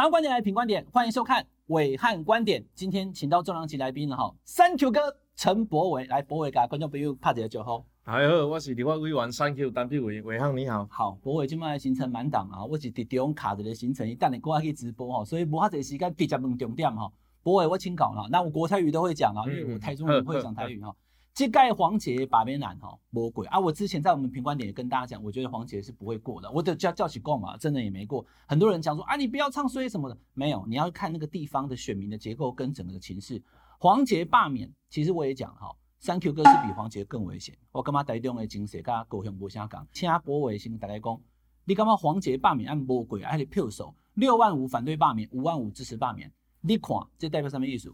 想要观点来品观点，欢迎收看伟汉观点。今天请到重量级来宾了哈三 Q 哥陈博伟来，博伟给观众朋友拍一个招呼。大家好，我是立法委员 3Q 陈柏惟，暐瀚你好。好，博伟今麦行程满档啊，我是伫中卡着的行程，一旦你过来去直播哈，所以无哈侪时间直接问重点哈。博伟我请讲了，那我国台语都会讲啊，因为我台中人会讲台语哈。这届黄捷罢免案哈，魔鬼啊！我之前在我们评观点也跟大家讲，我觉得黄捷是不会过的。我的叫叫起过嘛，真的也没过。很多人讲说啊，你不要唱衰什么的，没有，你要看那个地方的选民的结构跟整个的情势。黄捷罢免，其实我也讲哈三 Q 哥是比黄杰更危险。我干嘛台中的精神跟高雄无相讲？请柏惟先大家讲，你干嘛黄捷罢免按魔鬼？还是票数六万五反对罢免，五万五支持罢免？你看这代表什么意思？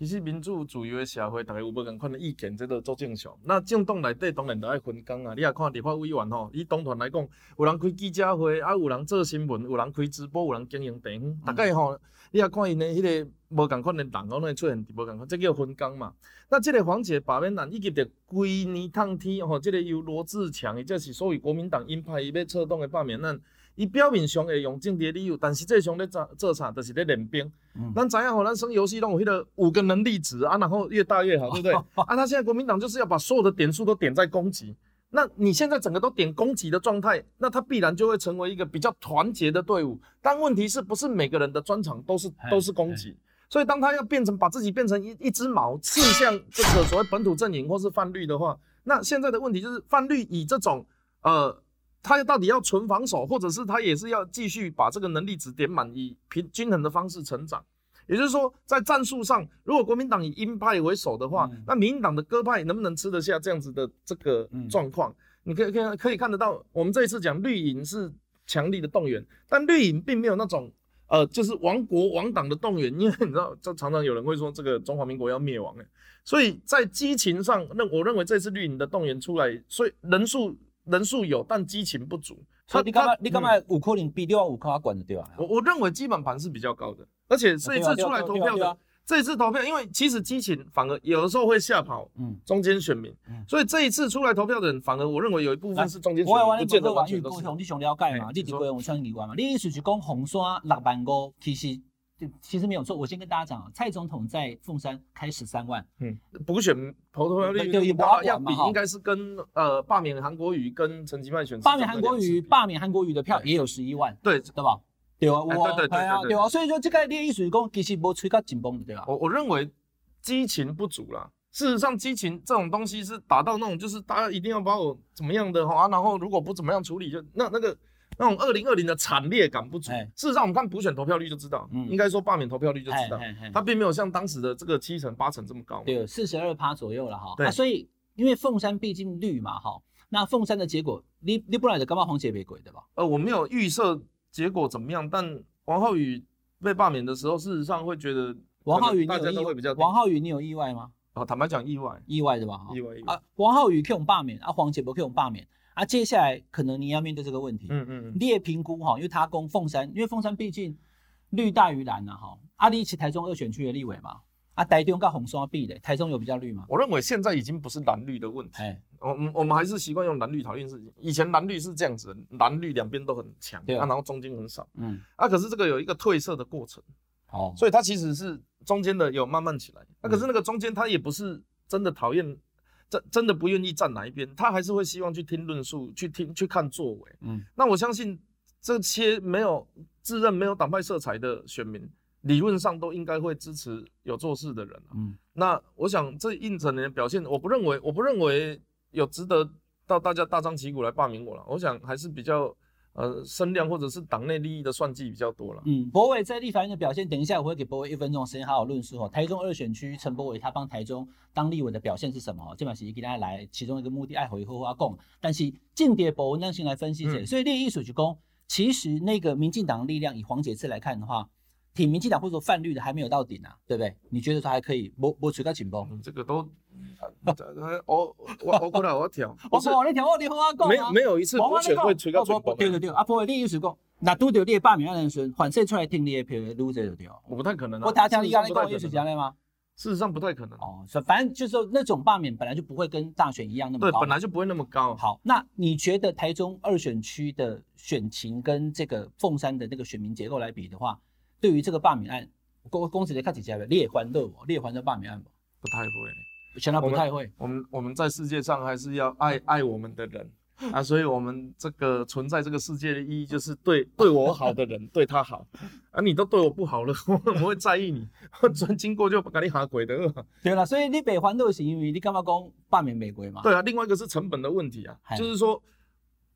其实民主自由的社会，大家有无共款的意见，这都足正常。那政党内底当然着爱分工啊。你也看立法委员吼，伊党团来讲，有人开记者会，啊有人做新闻，有人开直播，有人经营店。大概吼，你也看因的迄个无共款的人，可能出现无共款，这叫分工嘛。那这个黄姐罢免案，以及着规年烫天吼，这个由罗志强，也就是所谓国民党鹰派伊要策动的罢免案。伊表面上会用政治理由，但实际上咧做做啥，就是咧练兵。咱知影吼，咱生游戏拢有迄个五个能力值啊，然后越大越好，对不对？啊，他现在国民党就是要把所有的点数都点在攻击。那你现在整个都点攻击的状态，那他必然就会成为一个比较团结的队伍。但问题是不是每个人的专长都是都是攻击？所以当他要变成把自己变成一一只矛刺向这个所谓本土阵营或是泛绿的话，那现在的问题就是泛绿以这种呃。他到底要纯防守，或者是他也是要继续把这个能力值点满，以平均衡的方式成长？也就是说，在战术上，如果国民党以鹰派为首的话，嗯、那民进党的鸽派能不能吃得下这样子的这个状况？嗯、你可以可以可以看得到，我们这一次讲绿营是强力的动员，但绿营并没有那种呃，就是亡国亡党的动员，因为你知道，这常常有人会说这个中华民国要灭亡诶，所以在激情上，那我认为这次绿营的动员出来，所以人数。人数有，但激情不足。所以你干嘛？你干嘛？五扣零比六万五颗管的掉啊？我我认为基本盘是比较高的，而且这一次出来投票的，这一次投票，因为其实激情反而有的时候会吓跑，嗯，中间选民，所以这一次出来投票的人，反而我认为有一部分是中间选民。我我你讲完全都是。你想了解嘛？你几个我相信你关嘛？你意思是讲红山六万五，其实。其实没有错，我先跟大家讲啊，蔡总统在凤山开十三万，嗯，补选投票率要比应该是跟呃罢免韩国瑜跟陈其迈选罢免韩国瑜，罢免韩国瑜的票也有十一万，对对吧？对啊，对对啊对啊，所以说这个列意思讲其实没吹到紧绷，对吧？我我认为激情不足啦，事实上激情这种东西是达到那种就是大家一定要把我怎么样的哈，然后如果不怎么样处理就那那个。那种二零二零的惨烈感不足。事实上，我们看普选投票率就知道，应该说罢免投票率就知道，它并没有像当时的这个七成八成这么高。对，四十二趴左右了哈。对，所以因为凤山毕竟绿嘛哈，那凤山的结果，你你不来的干嘛黄杰被鬼对吧？呃，我没有预设结果怎么样，但王浩宇被罢免的时候，事实上会觉得王浩宇大家都会比较。王浩宇，你有意外吗？哦，坦白讲，意外，意外的吧？意外，意外啊！王浩宇可以用罢免啊，黄杰不可以用罢免。啊，接下来可能你要面对这个问题。嗯嗯，你也评估哈，因为他攻凤山，因为凤山毕竟绿大于蓝呐哈。阿里奇台中二选区的立委嘛，啊，台中跟红双壁的，台中有比较绿吗？我认为现在已经不是蓝绿的问题。哎，我我们还是习惯用蓝绿讨论事情。以前蓝绿是这样子，蓝绿两边都很强，对啊，然后中间很少。嗯，啊，可是这个有一个褪色的过程。哦，所以它其实是中间的有慢慢起来。那可是那个中间它也不是真的讨厌。真真的不愿意站哪一边，他还是会希望去听论述，去听去看作为。嗯，那我相信这些没有自认没有党派色彩的选民，理论上都应该会支持有做事的人。嗯，那我想这一整年的表现，我不认为我不认为有值得到大家大张旗鼓来罢免我了。我想还是比较。呃，声量或者是党内利益的算计比较多了。嗯，博伟在立法院的表现，等一下我会给博伟一分钟时间好好论述哦。台中二选区陈博伟他帮台中当立委的表现是什么？这把是给大家来其中一个目的，爱回后话讲。但是间谍博文先来分析一下，嗯、所以列艺术局公，其实那个民进党的力量以黄捷次来看的话。挺民进党或者说泛绿的还没有到顶啊，对不对？你觉得他还可以？摸摸取个紧绷，这个都，我我 我过来我调，我说你调我你和我讲，没没有一次我选会取个紧绷。对对对，啊，柏惟你意思讲，那拄到你罢免案的时候，反射出来听你的票，撸这就对。我不太可能，我听听你刚才讲意思是这样的吗？事实上不太可能。哦，反正就是说那种罢免本来就不会跟大选一样那么高。对，本来就不会那么高。好，那你觉得台中二选区的选情跟这个凤山的那个选民结构来比的话？对于这个罢免案，公公司的看起来列欢乐不？列欢乐罢免案不？不太会，现在不太会。我们我们，在世界上还是要爱爱我们的人。啊，所以我们这个存在这个世界的意义，就是对对我好的人 对他好，啊，你都对我不好了，我不会在意你，我专经过就把你下鬼的。对了，所以你被欢乐是因为你干嘛讲罢免美国嘛？对啊，另外一个是成本的问题啊，就是说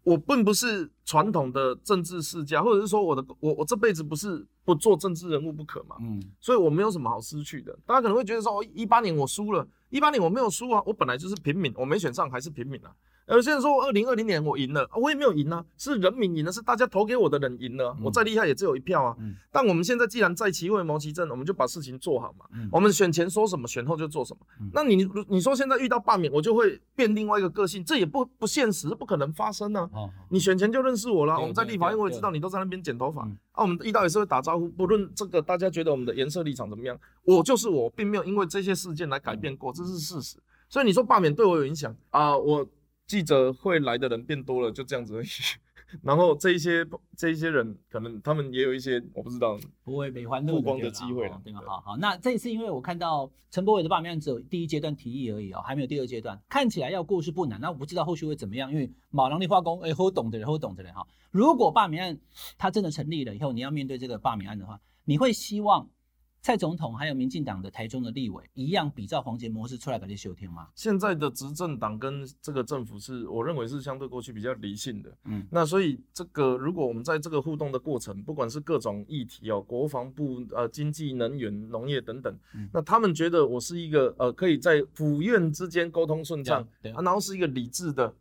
我并不是传统的政治世家，或者是说我的我我这辈子不是不做政治人物不可嘛，嗯，所以我没有什么好失去的。大家可能会觉得说，哦，一八年我输了，一八年我没有输啊，我本来就是平民，我没选上还是平民啊。有些人说，二零二零年我赢了，我也没有赢啊，是人民赢了，是大家投给我的人赢了，我再厉害也只有一票啊。但我们现在既然在其位谋其政，我们就把事情做好嘛。我们选前说什么，选后就做什么。那你你说现在遇到罢免，我就会变另外一个个性，这也不不现实，不可能发生啊。你选前就认识我了，我们在立法院我也知道你都在那边剪头发啊，我们遇到也是会打招呼，不论这个大家觉得我们的颜色立场怎么样，我就是我，并没有因为这些事件来改变过，这是事实。所以你说罢免对我有影响啊，我。记者会来的人变多了，就这样子而已。然后这一些这一些人，可能他们也有一些我不知道，不会被欢乐曝光的机会了。对吧？好好，那这一次因为我看到陈柏伟的罢免案只有第一阶段提议而已哦，还没有第二阶段，看起来要过是不难。那我不知道后续会怎么样，因为马郎的化工，哎，好懂的人，好懂的人哈。如果罢免案他真的成立了以后，你要面对这个罢免案的话，你会希望？蔡总统还有民进党的台中的立委一样比照黄杰模式出来给你修天吗？现在的执政党跟这个政府是我认为是相对过去比较理性的，嗯，那所以这个如果我们在这个互动的过程，不管是各种议题哦，国防部呃经济能源农业等等，嗯，那他们觉得我是一个呃可以在府院之间沟通顺畅，然后是一个理智的。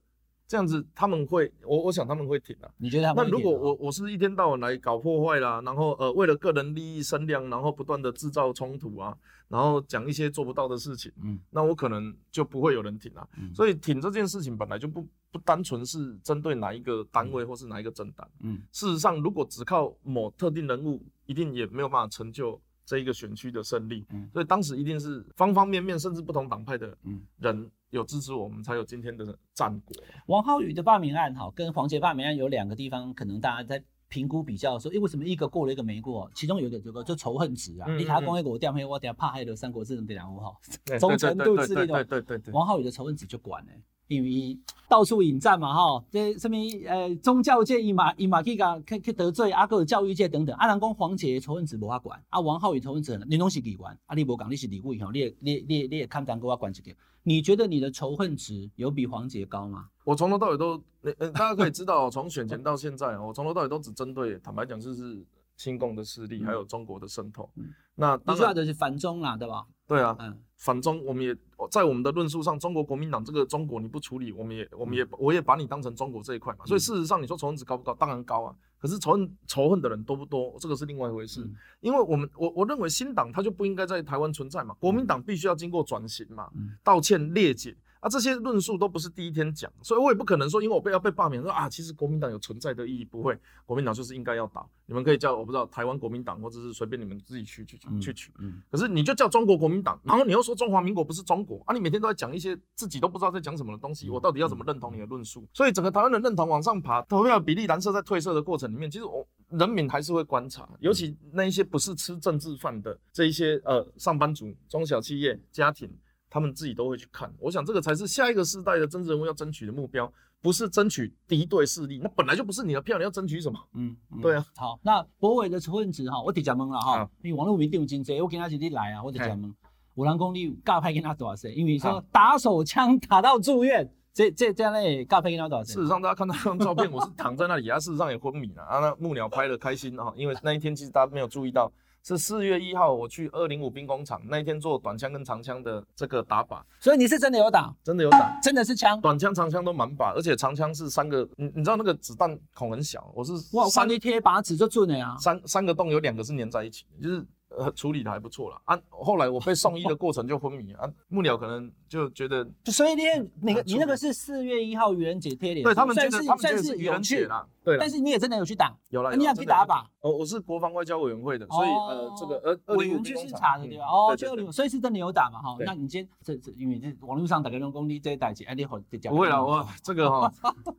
这样子他们会，我我想他们会挺啊。你觉得他们？那如果我我是一天到晚来搞破坏啦，然后呃为了个人利益声量，然后不断的制造冲突啊，然后讲一些做不到的事情，嗯，那我可能就不会有人挺啊。嗯，所以挺这件事情本来就不不单纯是针对哪一个单位或是哪一个政党，嗯，事实上如果只靠某特定人物，一定也没有办法成就这一个选区的胜利。嗯，所以当时一定是方方面面，甚至不同党派的人。有支持我们，才有今天的战果。王浩宇的罢免案，哈，跟黄捷罢免案有两个地方，可能大家在评估比较说，诶，为什么一个过了，一个没过？其中有一个这个就仇恨值啊，你他光一个我掉黑，我等下怕害的三国志等两五号，忠诚度之类的，对对对对。王浩宇的仇恨值就管呢，因为到处引战嘛，哈，这什么呃宗教界伊嘛伊嘛去甲去去得罪阿个教育界等等，啊人讲黄杰仇恨值无法管，啊王浩宇仇恨值你拢是议员，啊你无讲你是李委吼，你你你你也看当给我管一个。你觉得你的仇恨值有比黄杰高吗？我从头到尾都，呃，大家可以知道，从选前到现在，我从头到尾都只针对，坦白讲就是亲共的势力，嗯、还有中国的渗透。嗯、那当然就是反中啦，对吧？对啊，嗯，反中，我们也在我们的论述上，中国国民党这个中国你不处理，我们也，我们也，我也把你当成中国这一块嘛。所以事实上，你说仇恨值高不高？当然高啊。可是仇恨仇恨的人多不多？这个是另外一回事。嗯、因为我们我我认为新党它就不应该在台湾存在嘛，国民党必须要经过转型嘛，嗯、道歉列解。啊，这些论述都不是第一天讲，所以我也不可能说，因为我被要被罢免，说啊，其实国民党有存在的意义，不会，国民党就是应该要倒。你们可以叫我不知道台湾国民党，或者是随便你们自己去去去取。嗯。可是你就叫中国国民党，然后你又说中华民国不是中国啊，你每天都在讲一些自己都不知道在讲什么的东西，我到底要怎么认同你的论述？所以整个台湾的认同往上爬，投票比例蓝色在褪色的过程里面，其实我人民还是会观察，尤其那一些不是吃政治饭的这一些呃上班族、中小企业家庭。他们自己都会去看，我想这个才是下一个世代的政治人物要争取的目标，不是争取敌对势力，那本来就不是你的票，你要争取什么？嗯，嗯对啊。好，那博伟的仇恨值哈，我直接问了哈，因为网络民调真济，我跟他一起来啊，我直接问，有人讲你尬拍跟他多少岁？因为说打手枪打到住院，这这这样嘞，尬拍跟他多少岁？事实上，大家看到那张照片，我是躺在那里，他事实上也昏迷了啊。那幕僚拍的开心哈，因为那一天其实大家没有注意到。是四月一号，我去二零五兵工厂那一天做短枪跟长枪的这个打靶，所以你是真的有打，真的有打，真的是枪，短枪长枪都满靶，而且长枪是三个，你你知道那个子弹孔很小，我是哇，三贴靶子就准了呀，三三个洞有两个是粘在一起，就是。呃，处理的还不错了啊。后来我被送医的过程就昏迷啊，幕僚可能就觉得，所以你那个你那个是四月一号愚人节贴脸，对他们觉得他们觉得是愚人节啦，对。但是你也真的有去打，有了，你也去打靶。哦，我是国防外交委员会的，所以呃这个呃委员去视察的对吧？哦，就所以是真的有打嘛哈。那你今天这这因为这网络上打个人工，你这一代机，哎你好，不会了，我这个哈。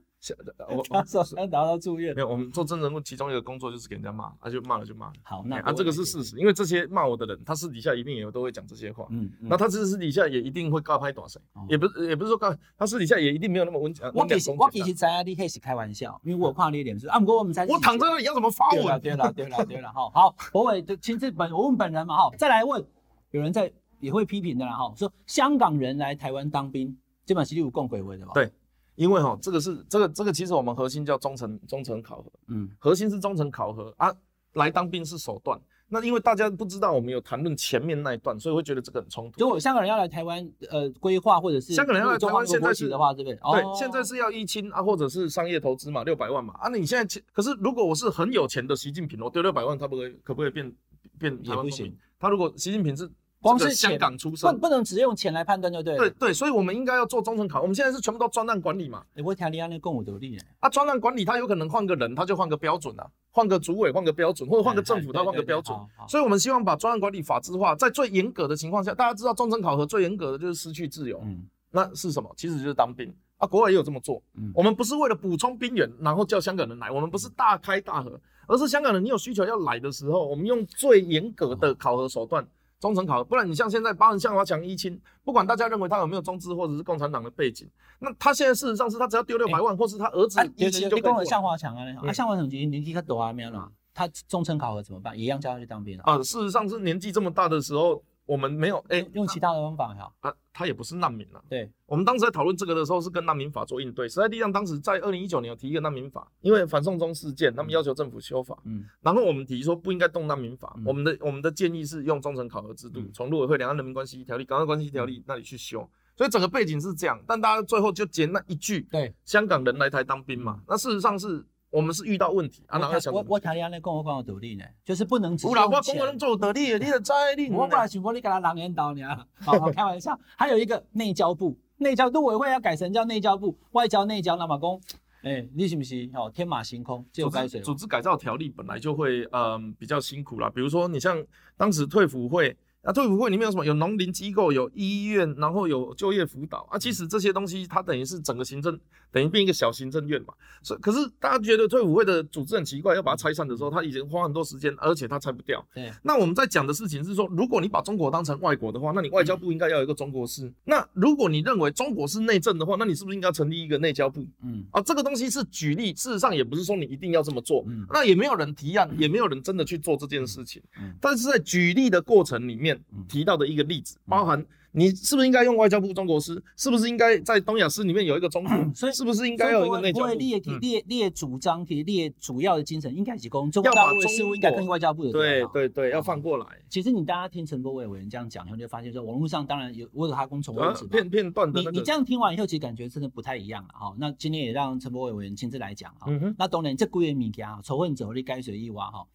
我他说想达到住院。没有，我们做真人物，其中一个工作就是给人家骂，他、啊、就骂了就骂了。好，那啊，这个是事实，因为这些骂我的人，他私底下一定也都会讲这些话。嗯，嗯那他其实私底下也一定会告拍短谁，哦、也不是也不是说告，他私底下也一定没有那么温。我其实我其实知道你可以是开玩笑，因为我有看你脸是啊，不过我们才。我躺在那里要怎么发文？对了对了对了对了，好好，柏纬就亲自本我问本人嘛哈，再来问，有人在也会批评的啦哈，说香港人来台湾当兵，基本上是有共鬼位的吧？对。因为哈，这个是这个这个其实我们核心叫忠诚忠诚考核，嗯，核心是忠诚考核啊，来当兵是手段。那因为大家不知道我们有谈论前面那一段，所以会觉得这个很冲突。如果香港人要来台湾，呃，规划或者是香港人要来台湾现在是的话，对不对？对，哦、现在是要一清啊，或者是商业投资嘛，六百万嘛。啊，你现在可是如果我是很有钱的习近平，我丢六百万，他不会可不可以变变台湾公民？他如果习近平是。光是香港出生，不不能只用钱来判断，就对。对对，所以我们应该要做忠诚考。我们现在是全部都专案管理嘛。你会听你安尼讲有道理。啊，专案管理他有可能换个人，他就换个标准啊，换个主委换个标准，或者换个政府他换个标准。所以我们希望把专案管理法制化，在最严格的情况下，大家知道忠诚考核最严格的就是失去自由。嗯。那是什么？其实就是当兵啊，国外也有这么做。嗯。我们不是为了补充兵员，然后叫香港人来，我们不是大开大合，而是香港人你有需求要来的时候，我们用最严格的考核手段。忠诚考核，不然你像现在包含向华强一清，不管大家认为他有没有中资或者是共产党的背景，那他现在事实上是他只要丢六百万，欸、或是他儿子一清就可以过。向华强啊，啊向华强年年纪他多啊，没有了，他忠诚考核怎么办？一样叫他去当兵啊啊。事实上是年纪这么大的时候。我们没有哎，欸、用其他的方法哈。啊，他也不是难民了。对，我们当时在讨论这个的时候，是跟难民法做应对。时代力量当时在二零一九年有提一个难民法，因为反送中事件，他们要求政府修法。嗯。然后我们提说不应该动难民法，嗯、我们的我们的建议是用忠诚考核制度，从陆委会两岸人民关系条例、港澳关系条例那里去修。所以整个背景是这样，但大家最后就捡那一句，对，香港人来台当兵嘛。那事实上是。我们是遇到问题啊，然后想我我听你安尼讲，我讲有道理呢，就是不能只用钱。有啦，我讲我能做道理，你的在你。我本来想讲你给他狼烟刀呢，好好开玩笑。还有一个内交部，内交陆委会要改成叫内交部，外交内交，那么公，哎，你信不信？哦，天马行空，就改水。组织改造条例本来就会嗯比较辛苦啦，比如说你像当时退辅会。啊，退伍会里面有什么？有农林机构，有医院，然后有就业辅导啊。其实这些东西它等于是整个行政，等于变一个小行政院嘛。所以，可是大家觉得退伍会的组织很奇怪，要把它拆散的时候，他已经花很多时间，而且他拆不掉。对。那我们在讲的事情是说，如果你把中国当成外国的话，那你外交部应该要有一个中国司。嗯、那如果你认为中国是内政的话，那你是不是应该成立一个内交部？嗯。啊，这个东西是举例，事实上也不是说你一定要这么做。嗯。那也没有人提案，也没有人真的去做这件事情。嗯。但是在举例的过程里面提到的一。个例子，包含你是不是应该用外交部中国司？是不是应该在东亚司里面有一个中 国？所以是不是应该有一个内交部？列列列主张，提列主要的精神，应该是公中国大陆的事务应该跟外交部的对对对，要放过来。其实你大家听陈柏伟委员这样讲，然后就发现说，网络上当然有我有他公重位置片片段的。你你这样听完以后，其实感觉真的不太一样了哈。那今天也让陈柏伟委员亲自来讲哈。那当然这几个物件啊，仇恨者你该随意挖哈。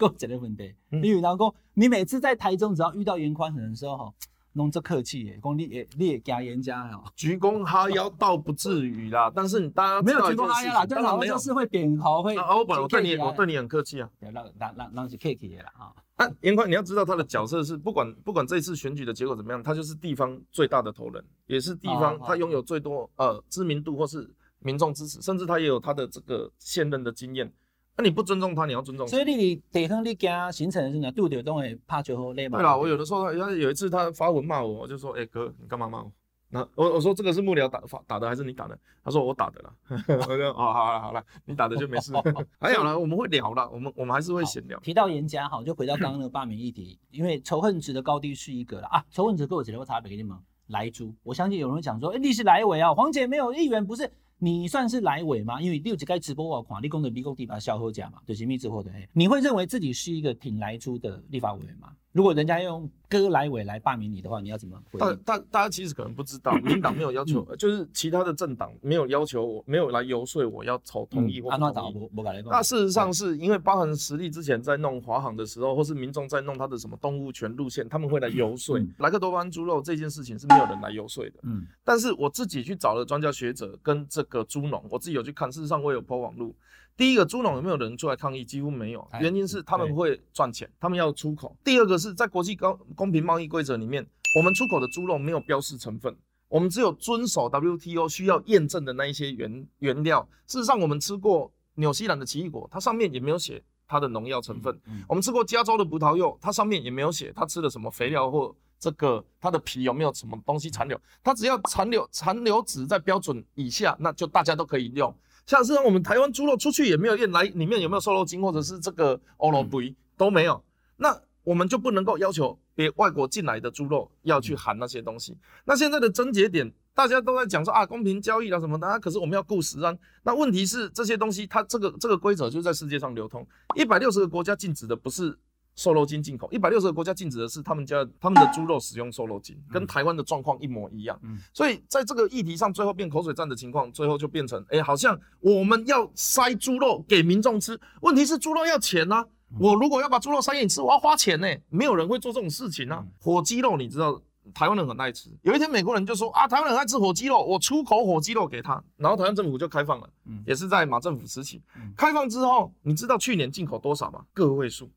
够一个问题。李宇南公，你每次在台中只要遇到严宽恒的时候，哈，弄这客气耶，讲你也你也加严家哈，鞠躬哈腰倒不至于啦，但是你大家没有鞠躬哈腰啦，当然没有是会点头会。啊，我本来我对你我对你很客气啊，让让让让是客气的啦哈。啊，严宽，你要知道他的角色是不管不管这一次选举的结果怎么样，他就是地方最大的头人，也是地方他拥有最多呃知名度或是民众支持，甚至他也有他的这个现任的经验。那你不尊重他，你要尊重。所以你地方你家形成的是哪？杜德东会怕酒后累吗？对啦，我有的时候他有一次他发文骂我，我就说：“哎、欸、哥，你干嘛骂我？”那我我说这个是幕僚打发打的还是你打的？他说我打的啦。我说哦好了好了，你打的就没事。还有呢，我们会聊啦，我们我们还是会闲聊。提到严家好，就回到刚刚的罢免议题，因为仇恨值的高低是一个了啊。仇恨值跟我解释差别给你们。莱猪，我相信有人讲说，哎、欸，你是莱委啊，黄姐没有议员不是。你算是莱委吗？因为你有几个直播我看，你讲的美国地把小喝家嘛，就是密之后的。你会认为自己是一个挺莱猪的立法委员吗？如果人家用割莱委来罢免你的话，你要怎么回应？大大大家其实可能不知道，民党没有要求，就是其他的政党没有要求我，没有来游说我要投同意或不同意。那事实上是因为包含实力之前在弄华航的时候，或是民众在弄他的什么动物权路线，他们会来游说。莱克多巴胺猪肉这件事情是没有人来游说的。嗯，但是我自己去找了专家学者跟这个猪农，我自己有去看，事实上我有 po 网路。第一个猪农有没有人出来抗议？几乎没有，原因是他们会赚钱，他们要出口。第二个是在国际高公平贸易规则里面，我们出口的猪肉没有标示成分，我们只有遵守 WTO 需要验证的那一些原原料。事实上，我们吃过纽西兰的奇异果，它上面也没有写它的农药成分。嗯嗯、我们吃过加州的葡萄柚，它上面也没有写它吃了什么肥料或这个它的皮有没有什么东西残留。它只要残留残留值在标准以下，那就大家都可以用。像是我们台湾猪肉出去也没有验来里面有没有瘦肉精或者是这个欧罗布都没有，那我们就不能够要求。别外国进来的猪肉要去含那些东西，那现在的症结点，大家都在讲说啊，公平交易啊什么的，啊，可是我们要顾食安。那问题是这些东西，它这个这个规则就在世界上流通，一百六十个国家禁止的不是瘦肉精进口，一百六十个国家禁止的是他们家他们的猪肉使用瘦肉精，跟台湾的状况一模一样。所以在这个议题上，最后变口水战的情况，最后就变成，哎，好像我们要塞猪肉给民众吃，问题是猪肉要钱啊。我如果要把猪肉塞给你吃，我要花钱呢、欸，没有人会做这种事情啊。火鸡肉你知道，台湾人很爱吃。有一天美国人就说啊，台湾人爱吃火鸡肉，我出口火鸡肉给他，然后台湾政府就开放了，也是在马政府时期。开放之后，你知道去年进口多少吗？个位数，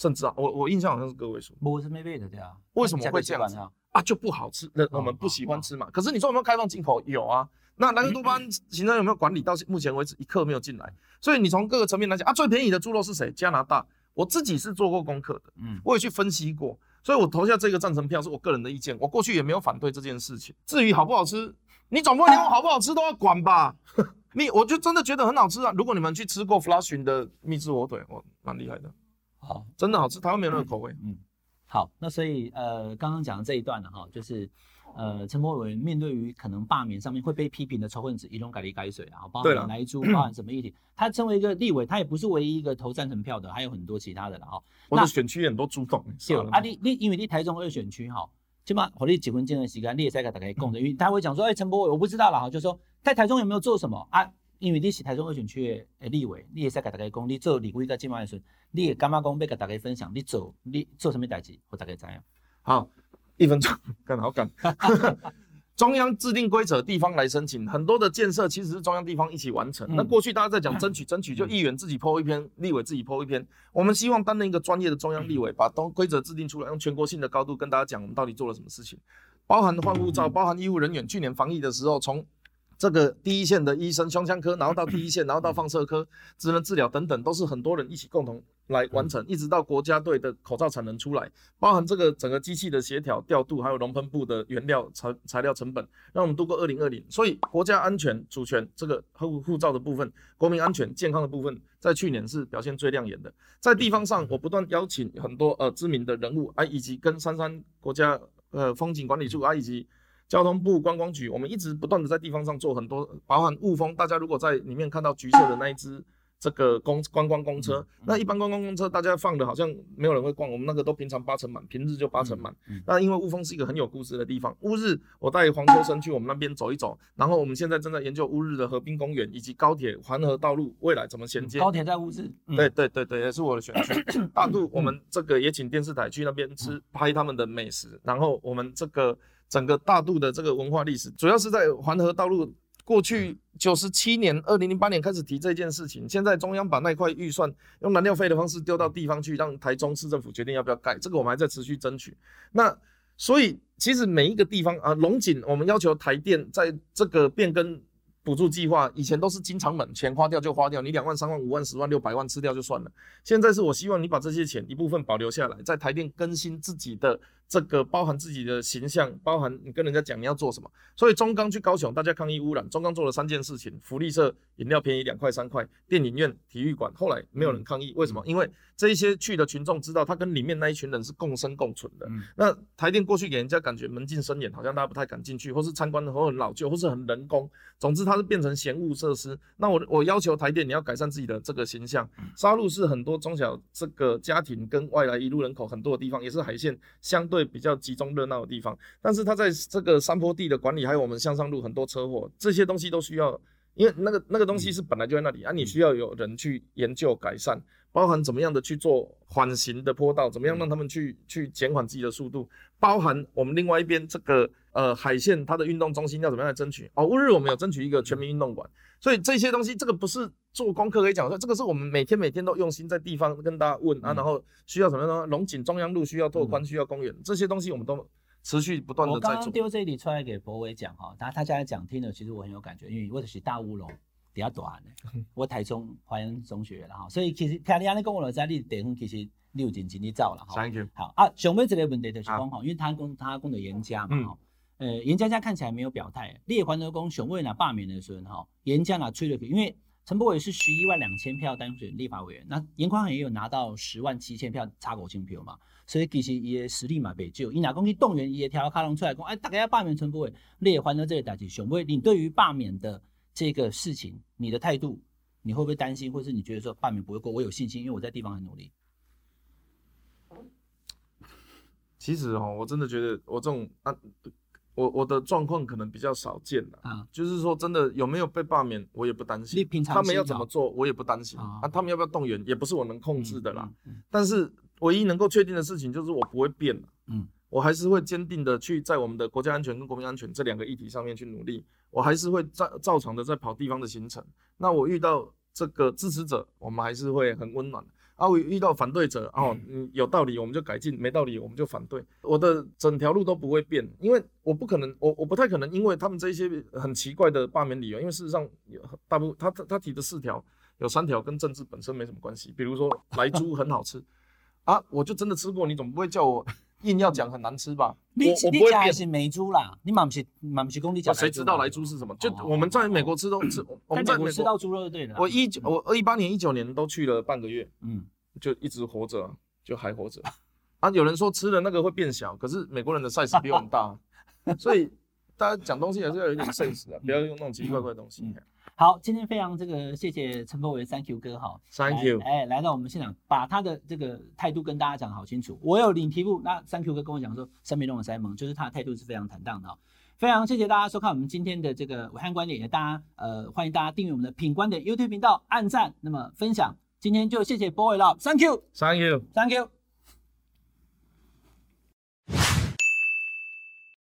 甚至啊，我我印象好像是个位数。我是没背的对啊。为什么会这样子啊？就不好吃，那我们不喜欢吃嘛。可是你说有没有开放进口？有啊。那莱克多巴胺行政有没有管理？到目前为止一克没有进来。所以你从各个层面来讲啊，最便宜的猪肉是谁？加拿大。我自己是做过功课的，嗯，我也去分析过，所以我投下这个赞成票是我个人的意见，我过去也没有反对这件事情。至于好不好吃，你总不能连我好不好吃都要管吧？你我就真的觉得很好吃啊！如果你们去吃过 Flushing 的蜜制火腿，我蛮厉害的，好，真的好吃，台湾没有那个口味，嗯，好，那所以呃，刚刚讲的这一段呢，哈，就是。呃，陈柏惟委面对于可能罢免上面会被批评的仇恨值，一种改力改水啊，包含来猪，包含什么议题？他成为一个立委，他也不是唯一一个投赞成票的，还有很多其他的了哈。我的选区很多猪董，对啊，你你因为你台中二选区哈，起码和你结婚见的时间，你也在给大家讲的，因为他会讲说，哎，陈柏伟，我不知道了哈，就是说在台中有没有做什么啊？因为你是台中二选区的立委，你也在给大家讲，你做立委个今晚的时候，你也干嘛讲要跟大家分享？你做你做什么代志，我大概知样。好，一分钟，干好干。中央制定规则，地方来申请。很多的建设其实是中央地方一起完成。嗯、那过去大家在讲争取，争取就议员自己 po 一篇，嗯、立委自己 po 一篇。我们希望担任一个专业的中央立委，把东规则制定出来，用全国性的高度跟大家讲，我们到底做了什么事情，包含换护照，包含医务人员。去年防疫的时候，从这个第一线的医生，胸腔科，然后到第一线，然后到放射科，职能治疗等等，都是很多人一起共同。来完成，一直到国家队的口罩产能出来，包含这个整个机器的协调调度，还有熔喷布的原料材材料成本，让我们度过二零二零。所以国家安全主权这个护护照的部分，国民安全健康的部分，在去年是表现最亮眼的。在地方上，我不断邀请很多呃知名的人物啊，以及跟三山国家呃风景管理处啊，以及交通部观光局，我们一直不断的在地方上做很多，包含雾峰，大家如果在里面看到橘色的那一只。这个公观光公车，那一般观光公车大家放的好像没有人会逛，我们那个都平常八成满，平日就八成满。那因为雾峰是一个很有故事的地方，乌日我带黄秋生去我们那边走一走，然后我们现在正在研究乌日的河滨公园以及高铁环河道路未来怎么衔接。高铁在乌日，对对对对，也是我的选区。大肚我们这个也请电视台去那边吃拍他们的美食，然后我们这个整个大肚的这个文化历史，主要是在环河道路。过去九十七年，二零零八年开始提这件事情，现在中央把那块预算用燃料费的方式丢到地方去，让台中市政府决定要不要盖，这个我们还在持续争取。那所以其实每一个地方啊，龙井我们要求台电在这个变更。补助计划以前都是经常满，钱花掉就花掉，你两万、三万、五万、十万、六百万吃掉就算了。现在是我希望你把这些钱一部分保留下来，在台电更新自己的这个，包含自己的形象，包含你跟人家讲你要做什么。所以中钢去高雄，大家抗议污染，中钢做了三件事情：福利社饮料便宜两块三块，电影院、体育馆。后来没有人抗议，为什么？因为这一些去的群众知道，他跟里面那一群人是共生共存的。那台电过去给人家感觉门禁森严，好像大家不太敢进去，或是参观的很老旧，或是很人工。总之，它是变成嫌恶设施。那我我要求台电，你要改善自己的这个形象。沙鹿是很多中小这个家庭跟外来一路人口很多的地方，也是海线相对比较集中热闹的地方。但是它在这个山坡地的管理，还有我们向上路很多车祸，这些东西都需要，因为那个那个东西是本来就在那里啊，你需要有人去研究改善。包含怎么样的去做缓行的坡道，怎么样让他们去去减缓自己的速度，包含我们另外一边这个呃海线它的运动中心要怎么样来争取？哦，乌日我们有争取一个全民运动馆，所以这些东西这个不是做功课可以讲说，这个是我们每天每天都用心在地方跟大家问啊，然后需要什么呢？龙井中央路需要拓宽，需要公园，这些东西我们都持续不断的在做。我刚刚丢这里出来给博伟讲哈，他他现在讲听了，其实我很有感觉，因为我是大乌龙，比较短的，我台中华阳中学了哈，所以其实听你安尼讲，我就知你地方其实你有认真去走了哈。Thank you。好啊，上尾这个问题就是讲哈，因为他讲他讲的严家嘛哈。嗯呃，严家家看起来没有表态。列环德公熊未拿罢免的时候，哈，严家拿吹了，因为陈柏伟是十一万两千票当选立法委员，那严宽恒也有拿到十万七千票插口性票嘛，所以其实伊的实力嘛，被救。伊拿公去动员伊的条卡龙出来讲，哎，大家要罢免陈柏伟，列环德这里打击熊未，你对于罢免的这个事情，你的态度，你会不会担心，或是你觉得说罢免不会过？我有信心，因为我在地方很努力。其实哈，我真的觉得我这种啊。我我的状况可能比较少见了啊，就是说真的有没有被罢免，我也不担心。他们要怎么做，我也不担心啊。他们要不要动员，也不是我能控制的啦。但是唯一能够确定的事情就是我不会变了。嗯，我还是会坚定的去在我们的国家安全跟国民安全这两个议题上面去努力。我还是会照照常的在跑地方的行程。那我遇到这个支持者，我们还是会很温暖。啊，我遇到反对者，哦，嗯，有道理我们就改进，没道理我们就反对。我的整条路都不会变，因为我不可能，我我不太可能，因为他们这些很奇怪的罢免理由，因为事实上有大部他他他提的四条，有三条跟政治本身没什么关系。比如说莱猪很好吃，啊，我就真的吃过，你总不会叫我硬要讲很难吃吧？你我我不会变。是美猪啦，你满不是满不是讲你讲。谁知道莱猪是什么？就我们在美国吃都吃，我们在美国吃到猪肉就对了。我一九我一八年一九年都去了半个月，嗯。就一直活着，就还活着啊！有人说吃了那个会变小，可是美国人的 size 比我们大，所以大家讲东西还是要有点 sense 的，不要用那种奇奇怪怪的东西。好，今天非常这个谢谢陈柏伟，Thank you 哥哈，Thank you，哎，来到我们现场，把他的这个态度跟大家讲好清楚。我有领题目，那 Thank you 哥跟我讲说，三米龙的塞蒙，就是他的态度是非常坦荡的。非常谢谢大家收看我们今天的这个武汉观点，也大家呃欢迎大家订阅我们的品观点 YouTube 频道，按赞，那么分享。今天就谢谢 Boy 了，Thank you，Thank you，Thank you。